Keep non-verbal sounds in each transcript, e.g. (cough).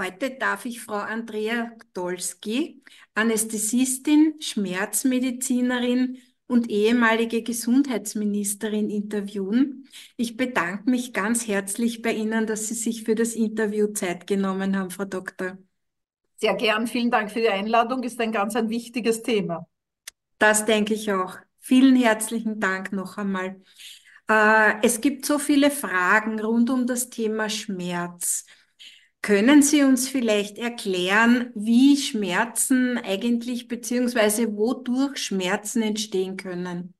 Heute darf ich Frau Andrea Gdolski, Anästhesistin, Schmerzmedizinerin und ehemalige Gesundheitsministerin interviewen. Ich bedanke mich ganz herzlich bei Ihnen, dass Sie sich für das Interview Zeit genommen haben, Frau Doktor. Sehr gern, vielen Dank für die Einladung, ist ein ganz ein wichtiges Thema. Das denke ich auch. Vielen herzlichen Dank noch einmal. Äh, es gibt so viele Fragen rund um das Thema Schmerz. Können Sie uns vielleicht erklären, wie Schmerzen eigentlich beziehungsweise wodurch Schmerzen entstehen können?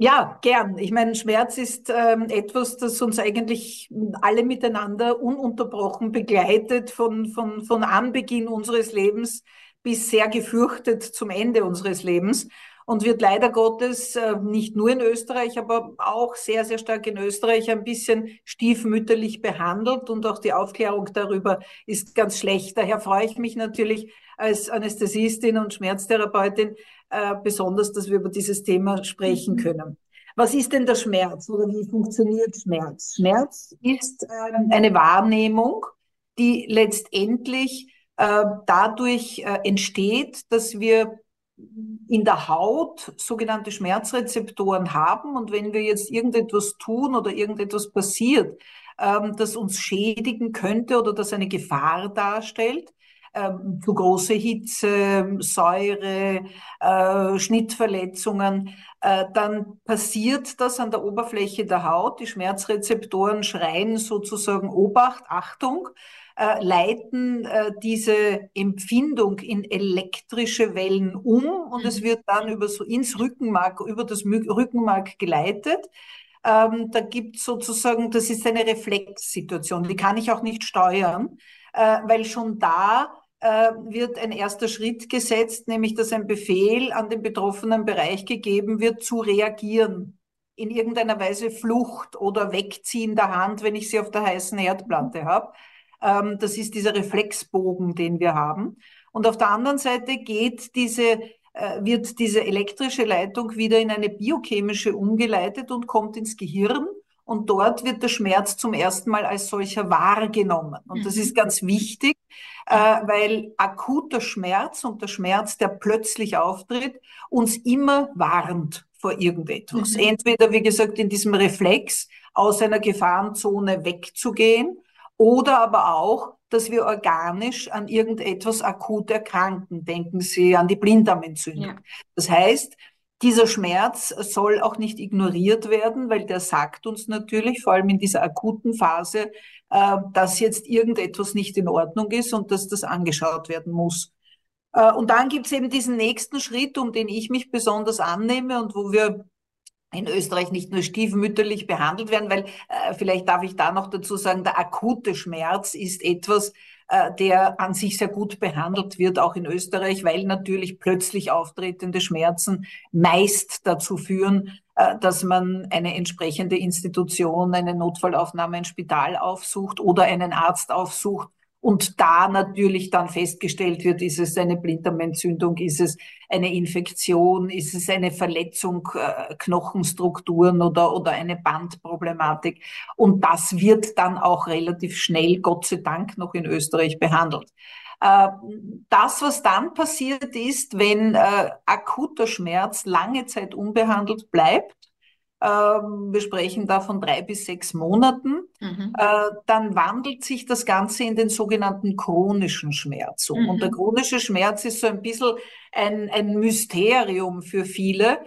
Ja, gern. Ich meine, Schmerz ist ähm, etwas, das uns eigentlich alle miteinander ununterbrochen begleitet, von, von, von Anbeginn unseres Lebens bis sehr gefürchtet zum Ende unseres Lebens und wird leider Gottes äh, nicht nur in Österreich, aber auch sehr, sehr stark in Österreich ein bisschen stiefmütterlich behandelt und auch die Aufklärung darüber ist ganz schlecht. Daher freue ich mich natürlich als Anästhesistin und Schmerztherapeutin äh, besonders, dass wir über dieses Thema sprechen mhm. können. Was ist denn der Schmerz oder wie funktioniert Schmerz? Schmerz ist äh, eine Wahrnehmung, die letztendlich äh, dadurch entsteht, dass wir in der Haut sogenannte Schmerzrezeptoren haben und wenn wir jetzt irgendetwas tun oder irgendetwas passiert, ähm, das uns schädigen könnte oder das eine Gefahr darstellt, ähm, zu große Hitze, Säure, äh, Schnittverletzungen, äh, dann passiert das an der Oberfläche der Haut. Die Schmerzrezeptoren schreien sozusagen Obacht, Achtung äh, leiten äh, diese Empfindung in elektrische Wellen um und es mhm. wird dann über so ins Rückenmark, über das Rückenmark geleitet. Ähm, da gibt sozusagen, das ist eine Reflexsituation, die kann ich auch nicht steuern, äh, weil schon da äh, wird ein erster Schritt gesetzt, nämlich dass ein Befehl an den betroffenen Bereich gegeben wird, zu reagieren. In irgendeiner Weise Flucht oder Wegziehen der Hand, wenn ich sie auf der heißen Herdplatte habe. Ähm, das ist dieser Reflexbogen, den wir haben. Und auf der anderen Seite geht diese, äh, wird diese elektrische Leitung wieder in eine biochemische umgeleitet und kommt ins Gehirn. Und dort wird der Schmerz zum ersten Mal als solcher wahrgenommen. Und das ist mhm. ganz wichtig, äh, weil akuter Schmerz und der Schmerz, der plötzlich auftritt, uns immer warnt vor irgendetwas. Mhm. Entweder, wie gesagt, in diesem Reflex aus einer Gefahrenzone wegzugehen oder aber auch, dass wir organisch an irgendetwas akut erkranken. Denken Sie an die Blinddarmentzündung. Ja. Das heißt, dieser Schmerz soll auch nicht ignoriert werden, weil der sagt uns natürlich, vor allem in dieser akuten Phase, äh, dass jetzt irgendetwas nicht in Ordnung ist und dass das angeschaut werden muss. Äh, und dann gibt es eben diesen nächsten Schritt, um den ich mich besonders annehme und wo wir in Österreich nicht nur stiefmütterlich behandelt werden, weil äh, vielleicht darf ich da noch dazu sagen, der akute Schmerz ist etwas, äh, der an sich sehr gut behandelt wird, auch in Österreich, weil natürlich plötzlich auftretende Schmerzen meist dazu führen, äh, dass man eine entsprechende Institution, eine Notfallaufnahme, ein Spital aufsucht oder einen Arzt aufsucht und da natürlich dann festgestellt wird, ist es eine Blinddarmentzündung, ist es eine Infektion, ist es eine Verletzung, äh, Knochenstrukturen oder, oder eine Bandproblematik. Und das wird dann auch relativ schnell, Gott sei Dank, noch in Österreich behandelt. Äh, das, was dann passiert ist, wenn äh, akuter Schmerz lange Zeit unbehandelt bleibt, ähm, wir sprechen da von drei bis sechs Monaten, mhm. Äh, dann wandelt sich das Ganze in den sogenannten chronischen Schmerz um. Mhm. Und der chronische Schmerz ist so ein bisschen ein, ein Mysterium für viele.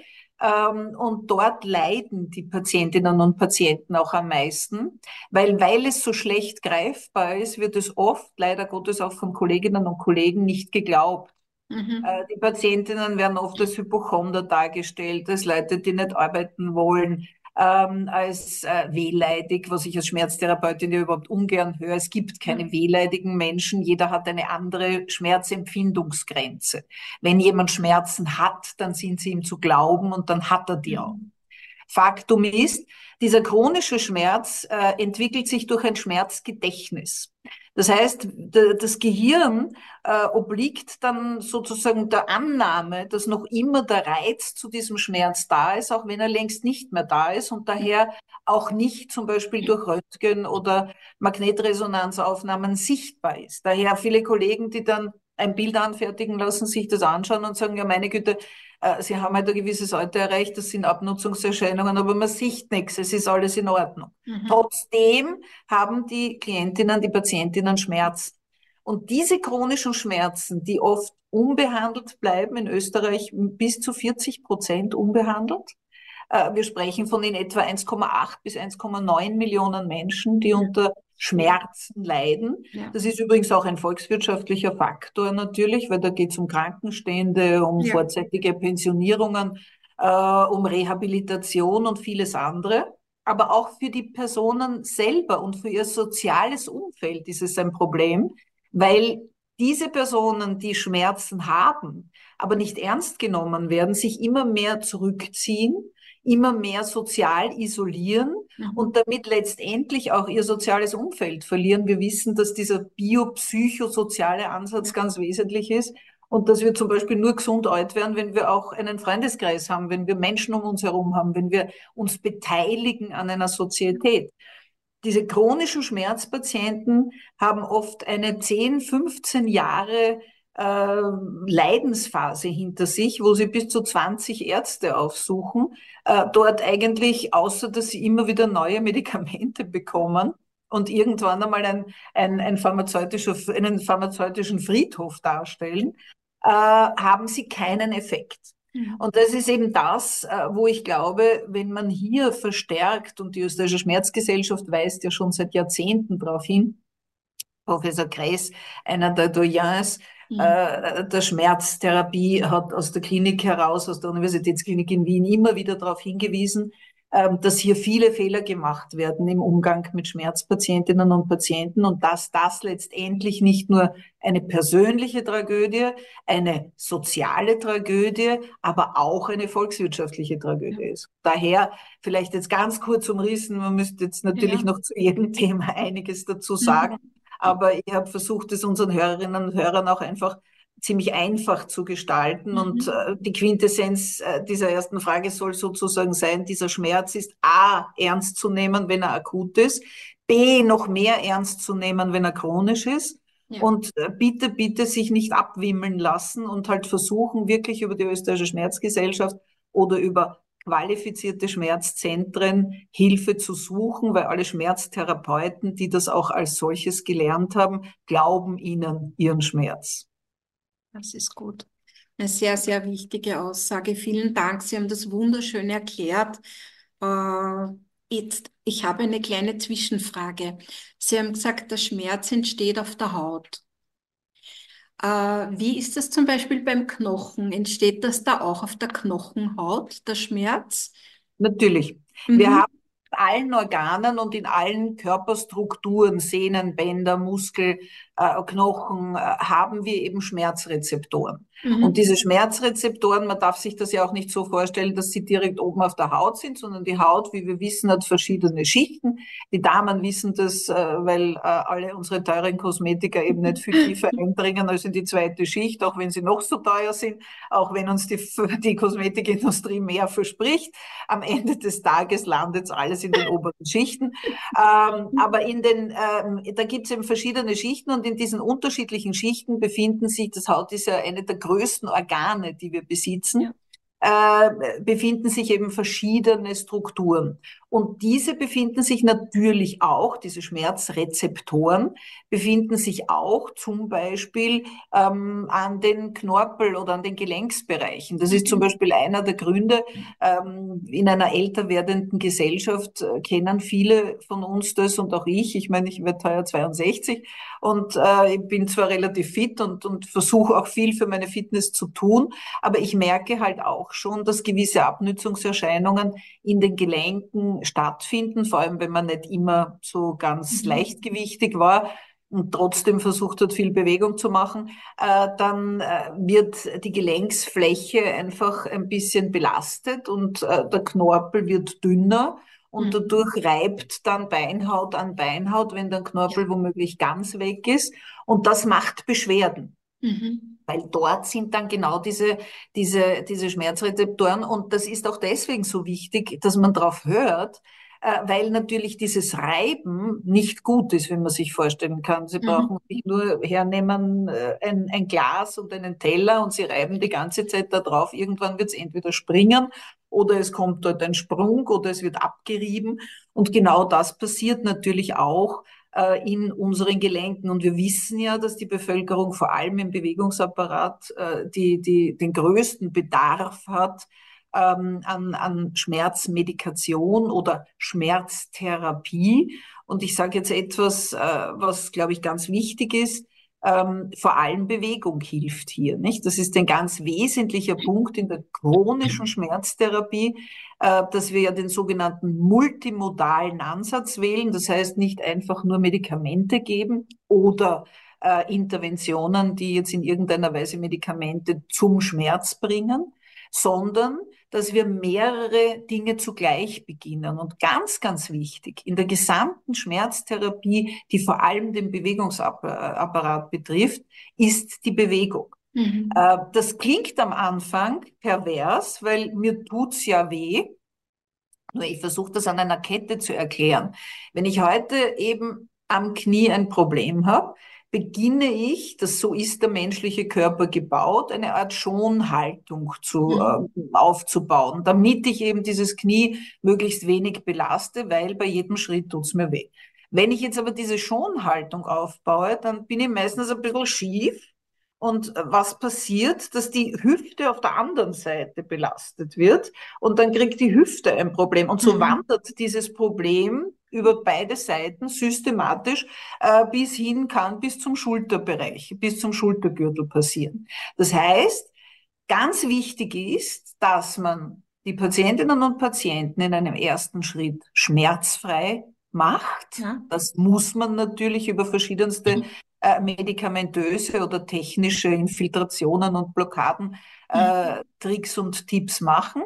Ähm, und dort leiden die Patientinnen und Patienten auch am meisten, weil, weil es so schlecht greifbar ist, wird es oft, leider Gottes auch von Kolleginnen und Kollegen, nicht geglaubt. Mhm. Äh, die Patientinnen werden oft als Hypochonder dargestellt, als Leute, die nicht arbeiten wollen, ähm, als äh, wehleidig, was ich als Schmerztherapeutin ja überhaupt ungern höre. Es gibt keine mhm. wehleidigen Menschen. Jeder hat eine andere Schmerzempfindungsgrenze. Wenn jemand Schmerzen hat, dann sind sie ihm zu glauben und dann hat er die auch. Faktum ist, dieser chronische Schmerz äh, entwickelt sich durch ein Schmerzgedächtnis. Das heißt, das Gehirn äh, obliegt dann sozusagen der Annahme, dass noch immer der Reiz zu diesem Schmerz da ist, auch wenn er längst nicht mehr da ist und daher auch nicht zum Beispiel durch Röntgen oder Magnetresonanzaufnahmen sichtbar ist. Daher viele Kollegen, die dann ein Bild anfertigen lassen, sich das anschauen und sagen, ja meine Güte, äh, Sie haben halt ein gewisses Alter erreicht, das sind Abnutzungserscheinungen, aber man sieht nichts, es ist alles in Ordnung. Mhm. Trotzdem haben die Klientinnen, die Patientinnen Schmerz. Und diese chronischen Schmerzen, die oft unbehandelt bleiben, in Österreich bis zu 40 Prozent unbehandelt. Äh, wir sprechen von in etwa 1,8 bis 1,9 Millionen Menschen, die unter Schmerzen leiden. Ja. Das ist übrigens auch ein volkswirtschaftlicher Faktor natürlich, weil da geht es um Krankenstände, um ja. vorzeitige Pensionierungen, äh, um Rehabilitation und vieles andere. Aber auch für die Personen selber und für ihr soziales Umfeld ist es ein Problem, weil diese Personen, die Schmerzen haben, aber nicht ernst genommen werden, sich immer mehr zurückziehen immer mehr sozial isolieren mhm. und damit letztendlich auch ihr soziales Umfeld verlieren. Wir wissen, dass dieser biopsychosoziale Ansatz ganz wesentlich ist und dass wir zum Beispiel nur gesund alt werden, wenn wir auch einen Freundeskreis haben, wenn wir Menschen um uns herum haben, wenn wir uns beteiligen an einer Sozietät. Diese chronischen Schmerzpatienten haben oft eine 10, 15 Jahre äh, Leidensphase hinter sich, wo sie bis zu 20 Ärzte aufsuchen, äh, dort eigentlich, außer dass sie immer wieder neue Medikamente bekommen und irgendwann einmal ein, ein, ein pharmazeutischer, einen pharmazeutischen Friedhof darstellen, äh, haben sie keinen Effekt. Mhm. Und das ist eben das, äh, wo ich glaube, wenn man hier verstärkt, und die österreichische Schmerzgesellschaft weist ja schon seit Jahrzehnten darauf hin, Professor Kress, einer der Doyens, Mhm. Äh, der Schmerztherapie hat aus der Klinik heraus, aus der Universitätsklinik in Wien immer wieder darauf hingewiesen, ähm, dass hier viele Fehler gemacht werden im Umgang mit Schmerzpatientinnen und Patienten und dass das letztendlich nicht nur eine persönliche Tragödie, eine soziale Tragödie, aber auch eine volkswirtschaftliche Tragödie ist. Daher vielleicht jetzt ganz kurz umrissen, man müsste jetzt natürlich ja. noch zu jedem Thema einiges dazu sagen. Mhm. Aber ich habe versucht, es unseren Hörerinnen und Hörern auch einfach ziemlich einfach zu gestalten. Mhm. Und äh, die Quintessenz äh, dieser ersten Frage soll sozusagen sein, dieser Schmerz ist A, ernst zu nehmen, wenn er akut ist, B, noch mehr ernst zu nehmen, wenn er chronisch ist. Ja. Und äh, bitte, bitte sich nicht abwimmeln lassen und halt versuchen, wirklich über die österreichische Schmerzgesellschaft oder über qualifizierte Schmerzzentren Hilfe zu suchen, weil alle Schmerztherapeuten, die das auch als solches gelernt haben, glauben ihnen ihren Schmerz. Das ist gut. Eine sehr, sehr wichtige Aussage. Vielen Dank. Sie haben das wunderschön erklärt. Äh, jetzt, ich habe eine kleine Zwischenfrage. Sie haben gesagt, der Schmerz entsteht auf der Haut. Äh, wie ist das zum Beispiel beim Knochen? Entsteht das da auch auf der Knochenhaut, der Schmerz? Natürlich. Mhm. Wir haben in allen Organen und in allen Körperstrukturen, Sehnen, Bänder, Muskel, äh, Knochen, äh, haben wir eben Schmerzrezeptoren. Mhm. Und diese Schmerzrezeptoren, man darf sich das ja auch nicht so vorstellen, dass sie direkt oben auf der Haut sind, sondern die Haut, wie wir wissen, hat verschiedene Schichten. Die Damen wissen das, äh, weil alle unsere teuren Kosmetiker eben nicht viel tiefer (laughs) eindringen als in die zweite Schicht, auch wenn sie noch so teuer sind, auch wenn uns die, (laughs) die Kosmetikindustrie mehr verspricht. Am Ende des Tages landet alles in den oberen Schichten. (laughs) Ähm, aber in den, ähm, da gibt es eben verschiedene Schichten und in diesen unterschiedlichen Schichten befinden sich, das Haut ist ja eine der größten Organe, die wir besitzen, ja äh, befinden sich eben verschiedene Strukturen. Und diese befinden sich natürlich auch, diese Schmerzrezeptoren befinden sich auch zum Beispiel ähm, an den Knorpel oder an den Gelenksbereichen. Das ist zum mhm. Beispiel einer der Gründe. Ähm, in einer älter werdenden Gesellschaft äh, kennen viele von uns das und auch ich. Ich meine, ich werde heuer 62 und äh, ich bin zwar relativ fit und, und versuche auch viel für meine Fitness zu tun, aber ich merke halt auch schon, dass gewisse Abnützungserscheinungen in den Gelenken stattfinden, vor allem wenn man nicht immer so ganz mhm. leichtgewichtig war. und trotzdem versucht hat, viel Bewegung zu machen, äh, dann äh, wird die Gelenksfläche einfach ein bisschen belastet und äh, der Knorpel wird dünner und mhm. dadurch reibt dann Beinhaut an Beinhaut, wenn der Knorpel womöglich ganz weg ist und das macht Beschwerden. Mhm. Weil dort sind dann genau diese, diese, diese Schmerzrezeptoren und das ist auch deswegen so wichtig, dass man darauf hört, äh, weil natürlich dieses Reiben nicht gut ist, wenn man sich vorstellen kann. Sie mhm. brauchen sich nur hernehmen, äh, ein, ein, Glas und einen Teller und sie reiben die ganze Zeit da drauf. Irgendwann wird es entweder springen oder es kommt dort ein Sprung oder es wird abgerieben. Und genau das passiert natürlich auch äh, in unseren Gelenken. Und wir wissen ja, dass die Bevölkerung vor allem im Bewegungsapparat äh, die, die, den größten Bedarf hat ähm, an, an Schmerzmedikation oder Schmerztherapie. Und ich sage jetzt etwas, äh, was, glaube ich, ganz wichtig ist. Ähm, vor allem Bewegung hilft hier, nicht? Das ist ein ganz wesentlicher Punkt in der chronischen Schmerztherapie, äh, dass wir ja den sogenannten multimodalen Ansatz wählen. Das heißt, nicht einfach nur Medikamente geben oder äh, Interventionen, die jetzt in irgendeiner Weise Medikamente zum Schmerz bringen, sondern dass wir mehrere Dinge zugleich beginnen. Und ganz, ganz wichtig, in der gesamten Schmerztherapie, die vor allem den Bewegungsapparat betrifft, ist die Bewegung. Mhm. Äh, das klingt am Anfang pervers, weil mir tut's ja weh. Nur ich versuche das an einer Kette zu erklären. Wenn ich heute eben am Knie ein Problem habe, beginne ich, das so ist der menschliche Körper gebaut, eine Art Schonhaltung zu, mhm. äh, aufzubauen, damit ich eben dieses Knie möglichst wenig belaste, weil bei jedem Schritt tut's mir weh. Wenn ich jetzt aber diese Schonhaltung aufbaue, dann bin ich meistens ein bisschen schief. Und was passiert, dass die Hüfte auf der anderen Seite belastet wird und dann kriegt die Hüfte ein Problem. Und so mhm. wandert dieses Problem über beide Seiten systematisch äh, bis hin kann bis zum Schulterbereich, bis zum Schultergürtel passieren. Das heißt, ganz wichtig ist, dass man die Patientinnen und Patienten in einem ersten Schritt schmerzfrei macht. Ja. Das muss man natürlich über verschiedenste mhm. äh, medikamentöse oder technische Infiltrationen und Blockaden äh, mhm. Tricks und Tipps machen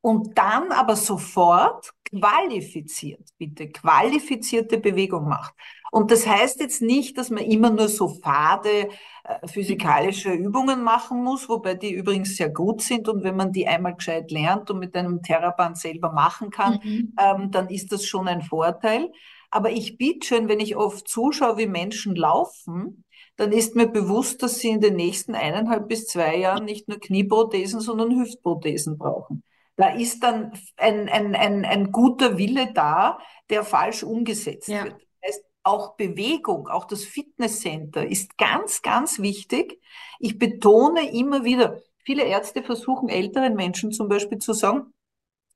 und dann aber sofort qualifiziert, bitte qualifizierte Bewegung macht. Und das heißt jetzt nicht, dass man immer nur so fade äh, physikalische Übungen machen muss, wobei die übrigens sehr gut sind und wenn man die einmal gescheit lernt und mit einem Theraband selber machen kann, mhm. ähm, dann ist das schon ein Vorteil. Aber ich biete schon, wenn ich oft zuschaue, wie Menschen laufen, dann ist mir bewusst, dass sie in den nächsten eineinhalb bis zwei Jahren nicht nur Knieprothesen, sondern Hüftprothesen brauchen. Da ist dann ein, ein, ein, ein guter Wille da, der falsch umgesetzt ja. wird. Das heißt, auch Bewegung, auch das Fitnesscenter ist ganz, ganz wichtig. Ich betone immer wieder, viele Ärzte versuchen älteren Menschen zum Beispiel zu sagen,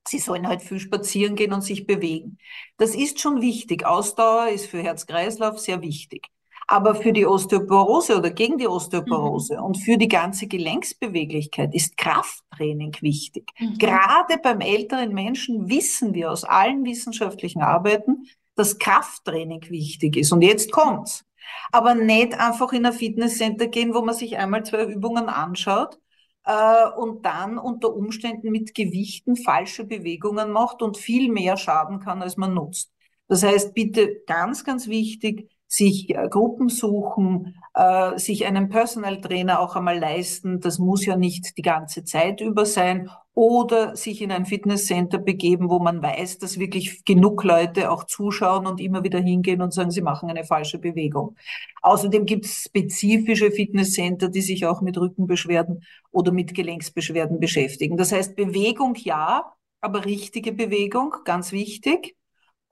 Sie sollen halt viel spazieren gehen und sich bewegen. Das ist schon wichtig. Ausdauer ist für Herz-Kreislauf sehr wichtig. Aber für die Osteoporose oder gegen die Osteoporose mhm. und für die ganze Gelenksbeweglichkeit ist Krafttraining wichtig. Mhm. Gerade beim älteren Menschen wissen wir aus allen wissenschaftlichen Arbeiten, dass Krafttraining wichtig ist. Und jetzt kommt's. Aber nicht einfach in ein Fitnesscenter gehen, wo man sich einmal zwei Übungen anschaut äh, und dann unter Umständen mit Gewichten falsche Bewegungen macht und viel mehr schaden kann, als man nutzt. Das heißt, bitte ganz, ganz wichtig, sich äh, Gruppen suchen, äh, sich einen Personal Trainer auch einmal leisten. Das muss ja nicht die ganze Zeit über sein. Oder sich in ein Fitnesscenter begeben, wo man weiß, dass wirklich genug Leute auch zuschauen und immer wieder hingehen und sagen, sie machen eine falsche Bewegung. Außerdem gibt es spezifische Fitnesscenter, die sich auch mit Rückenbeschwerden oder mit Gelenksbeschwerden beschäftigen. Das heißt, Bewegung ja, aber richtige Bewegung, ganz wichtig.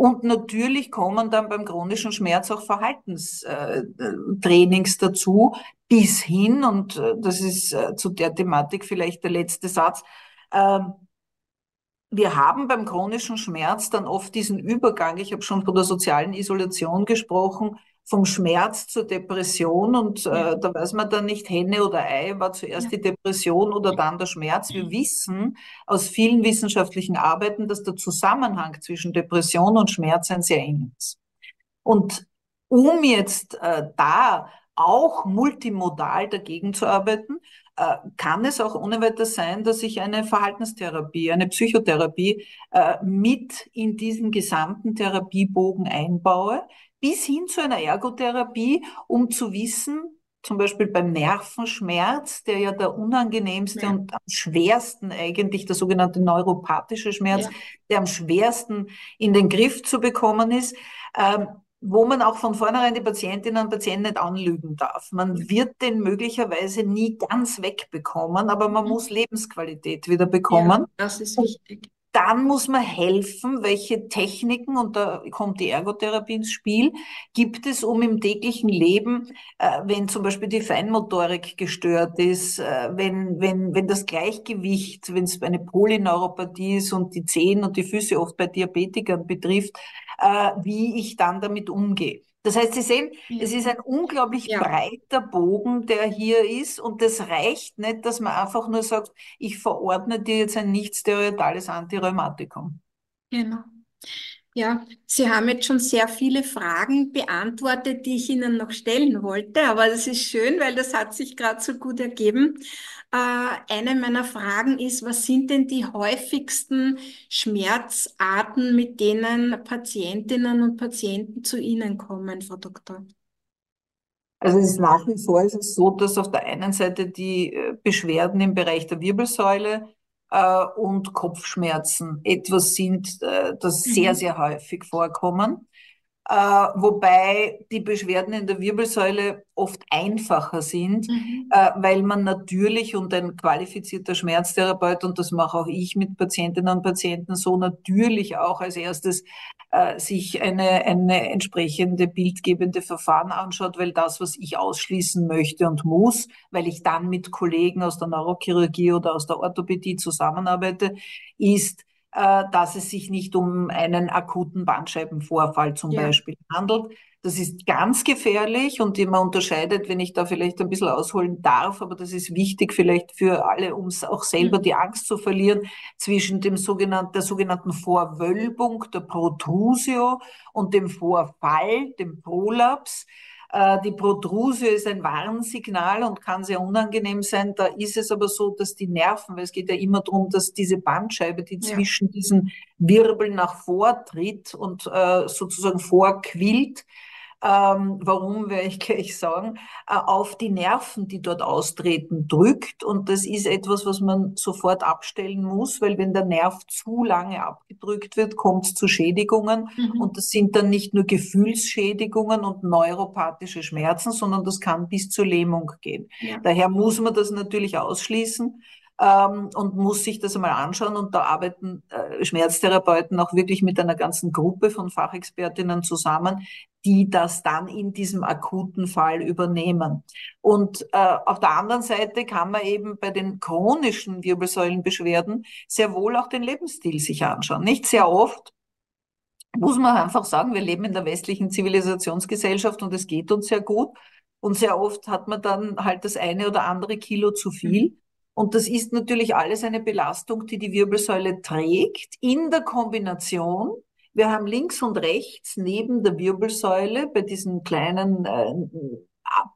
Und natürlich kommen dann beim chronischen Schmerz auch Verhaltenstrainings dazu, bis hin, und äh, das ist äh, zu der Thematik vielleicht der letzte Satz, ähm, wir haben beim chronischen Schmerz dann oft diesen Übergang, ich habe schon von der sozialen Isolation gesprochen, vom Schmerz zur Depression und äh, da weiß man dann nicht Henne oder Ei, war zuerst die Depression oder dann der Schmerz. Wir wissen aus vielen wissenschaftlichen Arbeiten, dass der Zusammenhang zwischen Depression und Schmerz ein sehr eng ist. Und Um jetzt äh, da auch multimodal dagegen zu arbeiten, äh, kann es auch ohne weiteres sein, dass ich eine Verhaltenstherapie, eine Psychotherapie äh, mit in diesen gesamten Therapiebogen einbaue, bis hin zu einer Ergotherapie, um zu wissen, zum Beispiel beim Nervenschmerz, der ja der unangenehmste ja. und am schwersten eigentlich, der sogenannte neuropathische Schmerz, ja. der am schwersten in den Griff zu bekommen ist, ähm, wo man auch von vornherein die Patientinnen und Patienten nicht anlügen darf. Man wird den möglicherweise nie ganz wegbekommen, aber man mhm. muss Lebensqualität wieder bekommen. Ja, das ist wichtig. Dann muss man helfen, welche Techniken, und da kommt die Ergotherapie ins Spiel, gibt es, um im täglichen Leben, äh, wenn zum Beispiel die Feinmotorik gestört ist, äh, wenn, wenn, wenn das Gleichgewicht, wenn es eine Polyneuropathie ist und die Zehen und die Füße oft bei Diabetikern betrifft, äh, wie ich dann damit umgehe. Das heißt, Sie sehen, ja. es ist ein unglaublich ja. breiter Bogen, der hier ist. Und das reicht nicht, dass man einfach nur sagt, ich verordne dir jetzt ein nicht steroidales Antirheumatikum. Genau. Ja, Sie haben jetzt schon sehr viele Fragen beantwortet, die ich Ihnen noch stellen wollte, aber das ist schön, weil das hat sich gerade so gut ergeben. Äh, eine meiner Fragen ist, was sind denn die häufigsten Schmerzarten, mit denen Patientinnen und Patienten zu Ihnen kommen, Frau Doktor? Also es ist nach wie vor ist es so, dass auf der einen Seite die äh, Beschwerden im Bereich der Wirbelsäule äh, und Kopfschmerzen etwas sind, äh, das mhm. sehr, sehr häufig vorkommen äh, wobei die Beschwerden in der Wirbelsäule oft einfacher sind, mhm. äh, weil man natürlich und ein qualifizierter Schmerztherapeut, und das mache auch ich mit Patientinnen und Patienten so, natürlich auch als erstes äh, sich eine, eine entsprechende bildgebende Verfahren anschaut, weil das, was ich ausschließen möchte und muss, weil ich dann mit Kollegen aus der Neurochirurgie oder aus der Orthopädie zusammenarbeite, ist, dass es sich nicht um einen akuten Bandscheibenvorfall zum ja. Beispiel handelt. Das ist ganz gefährlich und man unterscheidet, wenn ich da vielleicht ein bisschen ausholen darf, aber das ist wichtig vielleicht für alle, um auch selber mhm. die Angst zu verlieren, zwischen dem sogenannten, der sogenannten Vorwölbung, der Protrusio und dem Vorfall, dem Prolaps. Äh, die Protrusio ist ein Warnsignal und kann sehr unangenehm sein. Da ist es aber so, dass die Nerven, weil es geht ja immer darum, dass diese Bandscheibe, die ja. zwischen diesen Wirbeln nach vortritt und äh, sozusagen vorquillt, ähm, warum werde ich (laughs) gleich sagen, äh, auf die Nerven, die dort austreten, drückt. Und das ist etwas, was man sofort abstellen muss, weil wenn der Nerv zu lange abgedrückt wird, kommt es zu Schädigungen. Mhm. Und das sind dann nicht nur Gefühlsschädigungen und neuropathische Schmerzen, sondern das kann bis zur Lähmung gehen. Ja. Daher muss man das natürlich ausschließen ähm, und muss sich das einmal anschauen. Und da arbeiten äh, Schmerztherapeuten auch wirklich mit einer ganzen Gruppe von Fachexpertinnen zusammen, die das dann in diesem akuten Fall übernehmen. Und äh, auf der anderen Seite kann man eben bei den chronischen Wirbelsäulenbeschwerden sehr wohl auch den Lebensstil sich anschauen. Nicht sehr oft muss man einfach sagen, wir leben in der westlichen Zivilisationsgesellschaft und es geht uns sehr gut. Und sehr oft hat man dann halt das eine oder andere Kilo zu viel. Und das ist natürlich alles eine Belastung, die die Wirbelsäule trägt, in der Kombination. Wir haben links und rechts neben der Wirbelsäule bei diesen kleinen äh,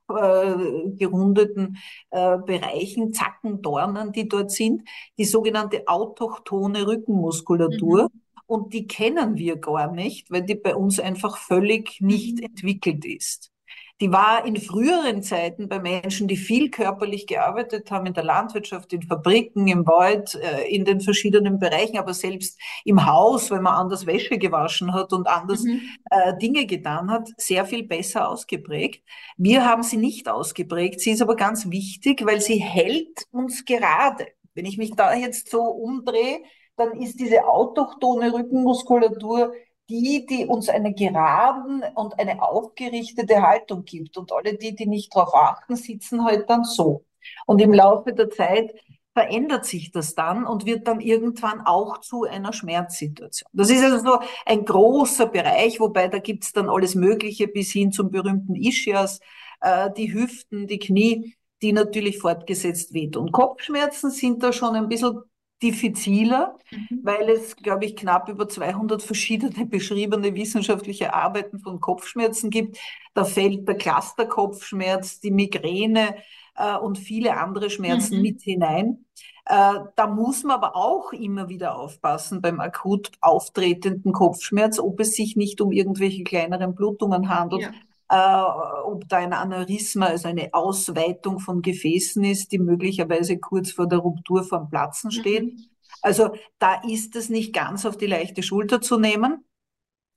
abgerundeten äh, Bereichen, Zacken, Dornen, die dort sind, die sogenannte autochtone Rückenmuskulatur. Mhm. Und die kennen wir gar nicht, weil die bei uns einfach völlig nicht mhm. entwickelt ist. Die war in früheren Zeiten bei Menschen, die viel körperlich gearbeitet haben, in der Landwirtschaft, in Fabriken, im Wald, äh, in den verschiedenen Bereichen, aber selbst im Haus, wenn man anders Wäsche gewaschen hat und anders mhm. äh, Dinge getan hat, sehr viel besser ausgeprägt. Wir haben sie nicht ausgeprägt. Sie ist aber ganz wichtig, weil sie hält uns gerade. Wenn ich mich da jetzt so umdrehe, dann ist diese autochtone Rückenmuskulatur die, die uns eine geraden und eine aufgerichtete Haltung gibt. Und alle die, die nicht darauf achten, sitzen halt dann so. Und im Laufe der Zeit verändert sich das dann und wird dann irgendwann auch zu einer Schmerzsituation. Das ist also so ein großer Bereich, wobei da gibt's dann alles Mögliche bis hin zum berühmten Ischias, äh, die Hüften, die Knie, die natürlich fortgesetzt wehtun. Kopfschmerzen sind da schon ein bisschen diffiziler, mhm. weil es, glaube ich, knapp über 200 verschiedene (laughs) beschriebene wissenschaftliche Arbeiten von Kopfschmerzen gibt. Da fällt der Clusterkopfschmerz, die Migräne äh, und viele andere Schmerzen mhm. mit hinein. Äh, da muss man aber auch immer wieder aufpassen beim akut auftretenden Kopfschmerz, ob es sich nicht um irgendwelche kleineren Blutungen handelt. Ja. Äh, ob da ein Aneurysma, also eine Ausweitung von Gefäßen ist, die möglicherweise kurz vor der Ruptur vom Platzen steht. Mhm. Also da ist es nicht ganz auf die leichte Schulter zu nehmen.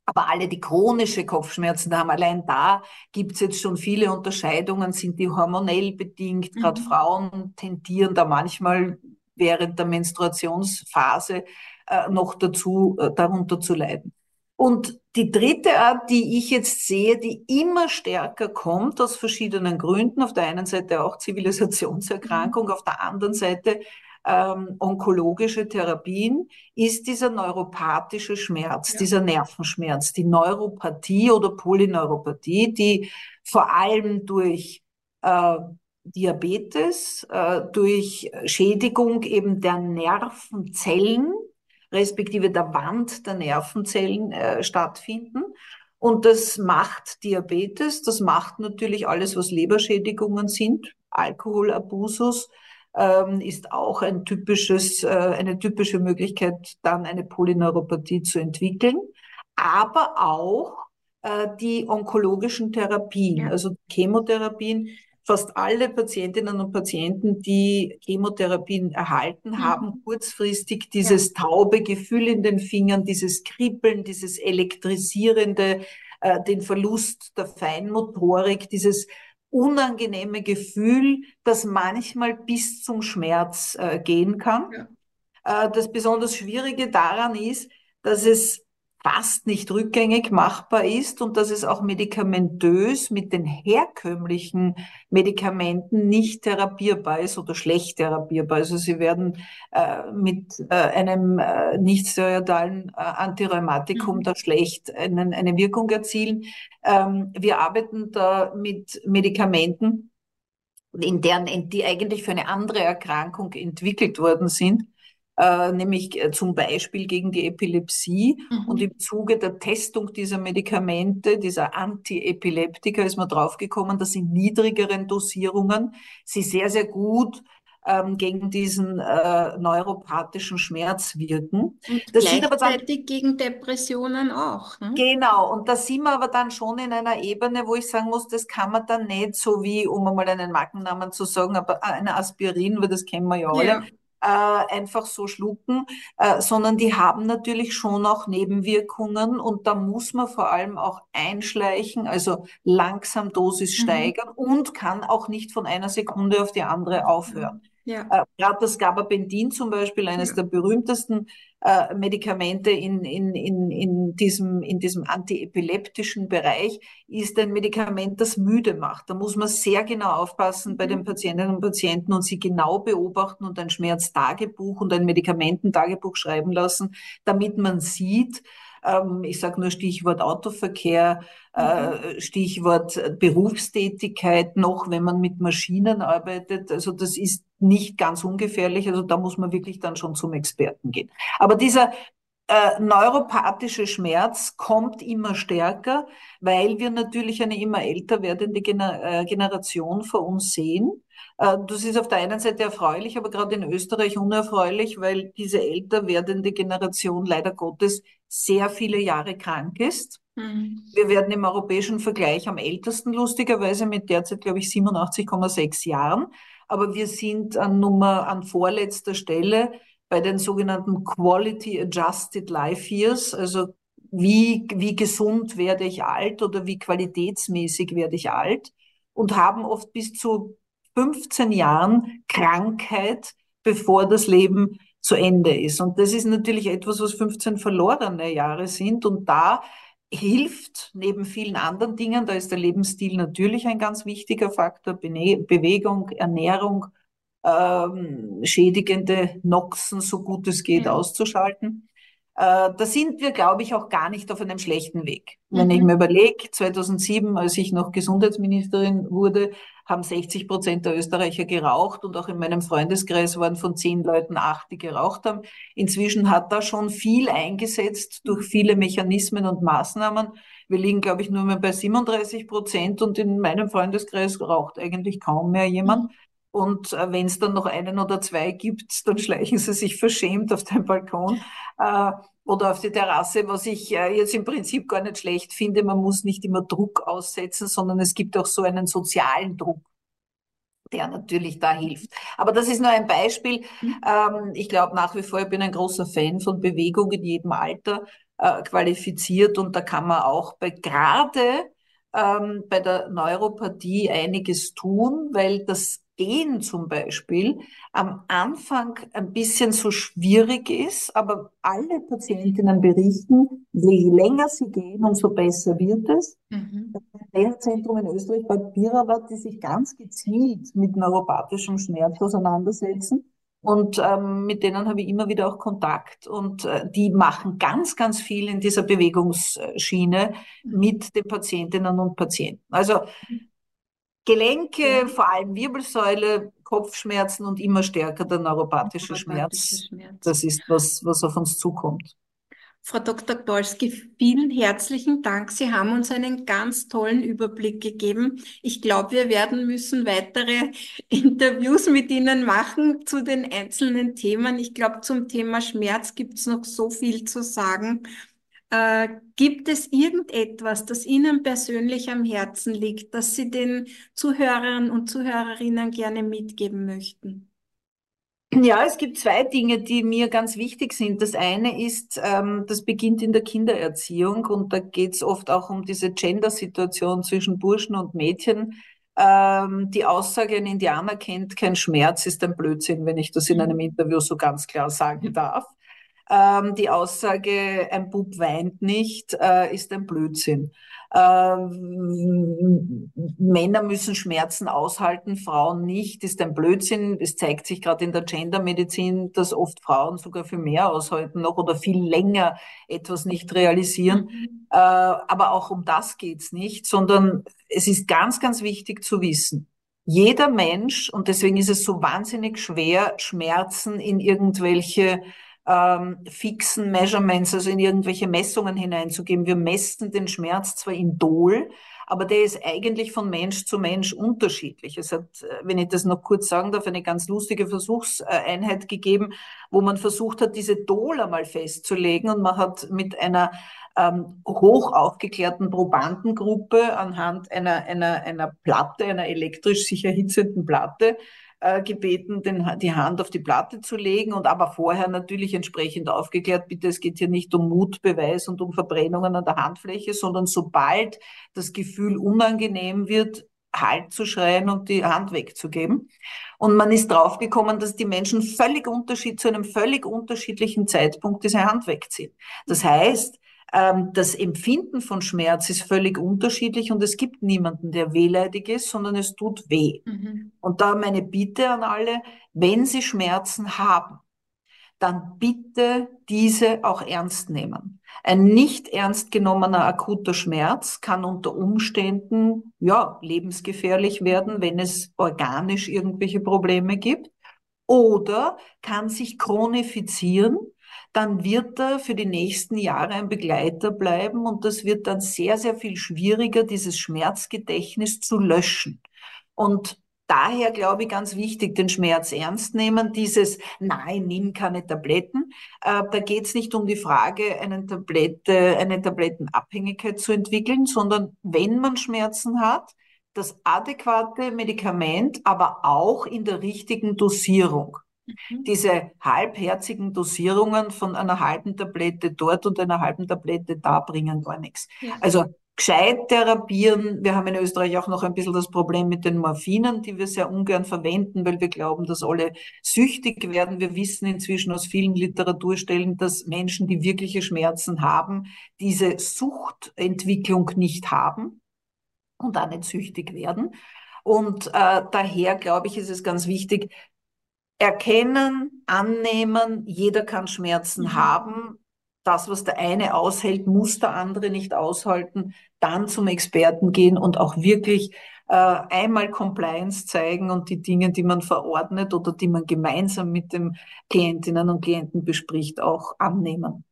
Aber alle, die chronische Kopfschmerzen haben, allein da gibt es jetzt schon viele Unterscheidungen, sind die hormonell bedingt. Mhm. Gerade Frauen tendieren da manchmal während der Menstruationsphase äh, noch dazu, äh, darunter zu leiden. Und die dritte Art, die ich jetzt sehe, die immer stärker kommt, aus verschiedenen Gründen, auf der einen Seite auch Zivilisationserkrankung, mhm. auf der anderen Seite ähm, onkologische Therapien, ist dieser neuropathische Schmerz, ja. dieser Nervenschmerz, die Neuropathie oder Polyneuropathie, die vor allem durch äh, Diabetes, äh, durch Schädigung eben der Nervenzellen, respektive der Wand der Nervenzellen äh, stattfinden. Und das macht Diabetes, das macht natürlich alles, was Leberschädigungen sind, Alkoholabusus, ähm, ist auch ein typisches, äh, eine typische Möglichkeit, dann eine Polyneuropathie zu entwickeln. Aber auch äh, die onkologischen Therapien, ja. also Chemotherapien, fast alle Patientinnen und Patienten, die Chemotherapien erhalten, mhm. haben kurzfristig dieses ja. taube Gefühl in den Fingern, dieses Kribbeln, dieses elektrisierende, äh, den Verlust der Feinmotorik, dieses unangenehme Gefühl, das manchmal bis zum Schmerz äh, gehen kann. Ja. Äh, das besonders Schwierige daran ist, dass es fast nicht rückgängig machbar ist und dass es auch medikamentös mit den herkömmlichen Medikamenten nicht therapierbar ist oder schlecht therapierbar. Also sie werden äh, mit äh, einem äh, nicht steroidalen äh, Antirheumatikum mhm. da schlecht einen, eine Wirkung erzielen. Ähm, wir arbeiten da mit Medikamenten, in deren, die eigentlich für eine andere Erkrankung entwickelt worden sind äh, nämlich äh, zum Beispiel gegen die Epilepsie. Mhm. Und im Zuge der Testung dieser Medikamente, dieser Antiepileptika, ist man draufgekommen, dass in niedrigeren Dosierungen sie sehr, sehr gut ähm, gegen diesen äh, neuropathischen Schmerz wirken. Und das gleichzeitig dann, gegen Depressionen auch. Ne? Genau, und da sind wir aber dann schon in einer Ebene, wo ich sagen muss, das kann man dann nicht so wie, um einmal einen Markennamen zu sagen, aber eine Aspirin, weil das kennen wir ja alle. Ja äh, einfach so schlucken, äh, sondern die haben natürlich schon auch Nebenwirkungen und da muss man vor allem auch einschleichen, also langsam Dosis mhm. steigern und kann auch nicht von einer Sekunde auf die andere aufhören. Ja. Äh, Gerade das Gabapentin zum Beispiel, eines ja. der berühmtesten äh, Medikamente in, in, in, in, diesem, in diesem antiepileptischen Bereich, ist ein Medikament, das müde macht. Da muss man sehr genau aufpassen bei den mhm. Patientinnen und Patienten und sie genau beobachten und ein Schmerztagebuch und ein Medikamententagebuch schreiben lassen, damit man sieht, ähm, ich sage nur Stichwort Autoverkehr, äh, mhm. Stichwort Berufstätigkeit, noch wenn man mit Maschinen arbeitet. Also das ist nicht ganz ungefährlich. Also da muss man wirklich dann schon zum Experten gehen. Aber dieser äh, neuropathische Schmerz kommt immer stärker, weil wir natürlich eine immer älter werdende Gener äh, Generation vor uns sehen. Äh, das ist auf der einen Seite erfreulich, aber gerade in Österreich unerfreulich, weil diese älter werdende Generation leider Gottes sehr viele Jahre krank ist. Mhm. Wir werden im europäischen Vergleich am ältesten lustigerweise mit derzeit, glaube ich, 87,6 Jahren. Aber wir sind an Nummer, an vorletzter Stelle bei den sogenannten Quality Adjusted Life Years, also wie, wie gesund werde ich alt oder wie qualitätsmäßig werde ich alt und haben oft bis zu 15 Jahren Krankheit, bevor das Leben zu Ende ist. Und das ist natürlich etwas, was 15 verlorene Jahre sind. Und da hilft neben vielen anderen Dingen, da ist der Lebensstil natürlich ein ganz wichtiger Faktor, Bewegung, Ernährung, ähm, schädigende Noxen so gut es geht ja. auszuschalten. Äh, da sind wir, glaube ich, auch gar nicht auf einem schlechten Weg. Mhm. Wenn ich mir überlege, 2007, als ich noch Gesundheitsministerin wurde, haben 60 Prozent der Österreicher geraucht und auch in meinem Freundeskreis waren von zehn Leuten acht, die geraucht haben. Inzwischen hat da schon viel eingesetzt durch viele Mechanismen und Maßnahmen. Wir liegen, glaube ich, nur mehr bei 37 Prozent und in meinem Freundeskreis raucht eigentlich kaum mehr jemand. Und äh, wenn es dann noch einen oder zwei gibt, dann schleichen sie sich verschämt auf den Balkon äh, oder auf die Terrasse, was ich äh, jetzt im Prinzip gar nicht schlecht finde. Man muss nicht immer Druck aussetzen, sondern es gibt auch so einen sozialen Druck der natürlich da hilft. Aber das ist nur ein Beispiel. Mhm. Ähm, ich glaube nach wie vor, ich bin ein großer Fan von Bewegung in jedem Alter äh, qualifiziert und da kann man auch bei gerade ähm, bei der Neuropathie einiges tun, weil das Gehen zum Beispiel am Anfang ein bisschen so schwierig ist, aber alle Patientinnen berichten, je länger sie gehen, umso besser wird es. Mhm. Das Lehrzentrum in Österreich, Bad Birawat, die sich ganz gezielt mit neuropathischem Schmerz auseinandersetzen. Und ähm, mit denen habe ich immer wieder auch Kontakt. Und äh, die machen ganz, ganz viel in dieser Bewegungsschiene mhm. mit den Patientinnen und Patienten. Also Gelenke, mhm. vor allem Wirbelsäule, Kopfschmerzen und immer stärker der neuropathische, neuropathische Schmerz. Schmerz. Das ist was, was auf uns zukommt. Frau Dr. Dolski, vielen herzlichen Dank. Sie haben uns einen ganz tollen Überblick gegeben. Ich glaube, wir werden müssen weitere (laughs) Interviews mit Ihnen machen zu den einzelnen Themen. Ich glaube, zum Thema Schmerz gibt es noch so viel zu sagen. Äh, gibt es irgendetwas, das Ihnen persönlich am Herzen liegt, das Sie den Zuhörern und Zuhörerinnen gerne mitgeben möchten? Ja, es gibt zwei Dinge, die mir ganz wichtig sind. Das eine ist, ähm, das beginnt in der Kindererziehung und da geht es oft auch um diese Gender-Situation zwischen Burschen und Mädchen. Ähm, die Aussage, ein Indianer kennt kein Schmerz, ist ein Blödsinn, wenn ich das in einem mhm. Interview so ganz klar sagen darf. Ähm, die Aussage, ein Bub weint nicht, äh, ist ein Blödsinn. Ähm, Männer müssen Schmerzen aushalten, Frauen nicht, ist ein Blödsinn. Es zeigt sich gerade in der Gendermedizin, dass oft Frauen sogar viel mehr aushalten noch oder viel länger etwas nicht realisieren. Mhm. Äh, aber auch um das geht's nicht, sondern es ist ganz, ganz wichtig zu wissen, jeder Mensch, und deswegen ist es so wahnsinnig schwer, Schmerzen in irgendwelche ähm, fixen Measurements, also in irgendwelche Messungen hineinzugeben. Wir messen den Schmerz zwar in Dol, aber der ist eigentlich von Mensch zu Mensch unterschiedlich. Es hat, äh, wenn ich das noch kurz sagen darf, eine ganz lustige Versuchseinheit gegeben, wo man versucht hat, diese Dol einmal festzulegen und man hat mit einer ähm, hoch aufgeklärten Probandengruppe anhand einer, einer, einer Platte, einer elektrisch sich erhitzenden Platte, äh, gebeten, den, die Hand auf die Platte zu legen und aber vorher natürlich entsprechend aufgeklärt, bitte, es geht hier nicht um Mutbeweis und um Verbrennungen an der Handfläche, sondern sobald das Gefühl unangenehm wird, Halt zu schreien und die Hand wegzugeben. Und man ist draufgekommen, dass die Menschen völlig unterschied, zu einem völlig unterschiedlichen Zeitpunkt diese Hand wegziehen. Das heißt, das Empfinden von Schmerz ist völlig unterschiedlich und es gibt niemanden, der wehleidig ist, sondern es tut weh. Mhm. Und da meine Bitte an alle, wenn Sie Schmerzen haben, dann bitte diese auch ernst nehmen. Ein nicht ernst genommener akuter Schmerz kann unter Umständen, ja, lebensgefährlich werden, wenn es organisch irgendwelche Probleme gibt oder kann sich chronifizieren dann wird er für die nächsten Jahre ein Begleiter bleiben und das wird dann sehr, sehr viel schwieriger, dieses Schmerzgedächtnis zu löschen. Und daher glaube ich ganz wichtig, den Schmerz ernst nehmen, dieses Nein, nimm keine Tabletten. Äh, da geht es nicht um die Frage, eine Tablette, eine Tablettenabhängigkeit zu entwickeln, sondern wenn man Schmerzen hat, das adäquate Medikament, aber auch in der richtigen Dosierung. Mhm. Diese halbherzigen Dosierungen von einer halben Tablette dort und einer halben Tablette da bringen gar nichts. Ja. Also gescheit therapieren. Wir haben in Österreich auch noch ein bisschen das Problem mit den Morphinen, die wir sehr ungern verwenden, weil wir glauben, dass alle süchtig werden. Wir wissen inzwischen aus vielen Literaturstellen, dass Menschen, die wirkliche Schmerzen haben, diese Suchtentwicklung nicht haben und auch nicht süchtig werden. Und äh, daher, glaube ich, ist es ganz wichtig, erkennen, annehmen, jeder kann Schmerzen mhm. haben. das, was der eine aushält, muss der andere nicht aushalten, dann zum Experten gehen und auch wirklich äh, einmal Compliance zeigen und die Dinge, die man verordnet oder die man gemeinsam mit den Klientinnen und Klienten bespricht, auch annehmen.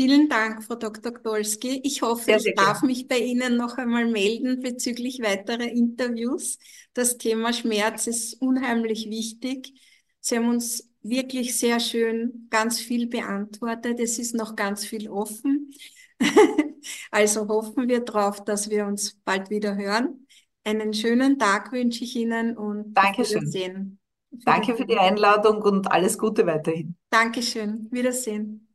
Vielen Dank, Frau Dr. Gdolski. Ich hoffe, sehr, sehr ich darf gerne. mich bei Ihnen noch einmal melden bezüglich weiterer Interviews. Das Thema Schmerz ist unheimlich wichtig. Sie haben uns wirklich sehr schön ganz viel beantwortet. Es ist noch ganz viel offen. (laughs) also hoffen wir darauf, dass wir uns bald wieder hören. Einen schönen Tag wünsche ich Ihnen und Dankeschön. Wiedersehen. Danke für die Einladung und alles Gute weiterhin. Dankeschön. Wiedersehen.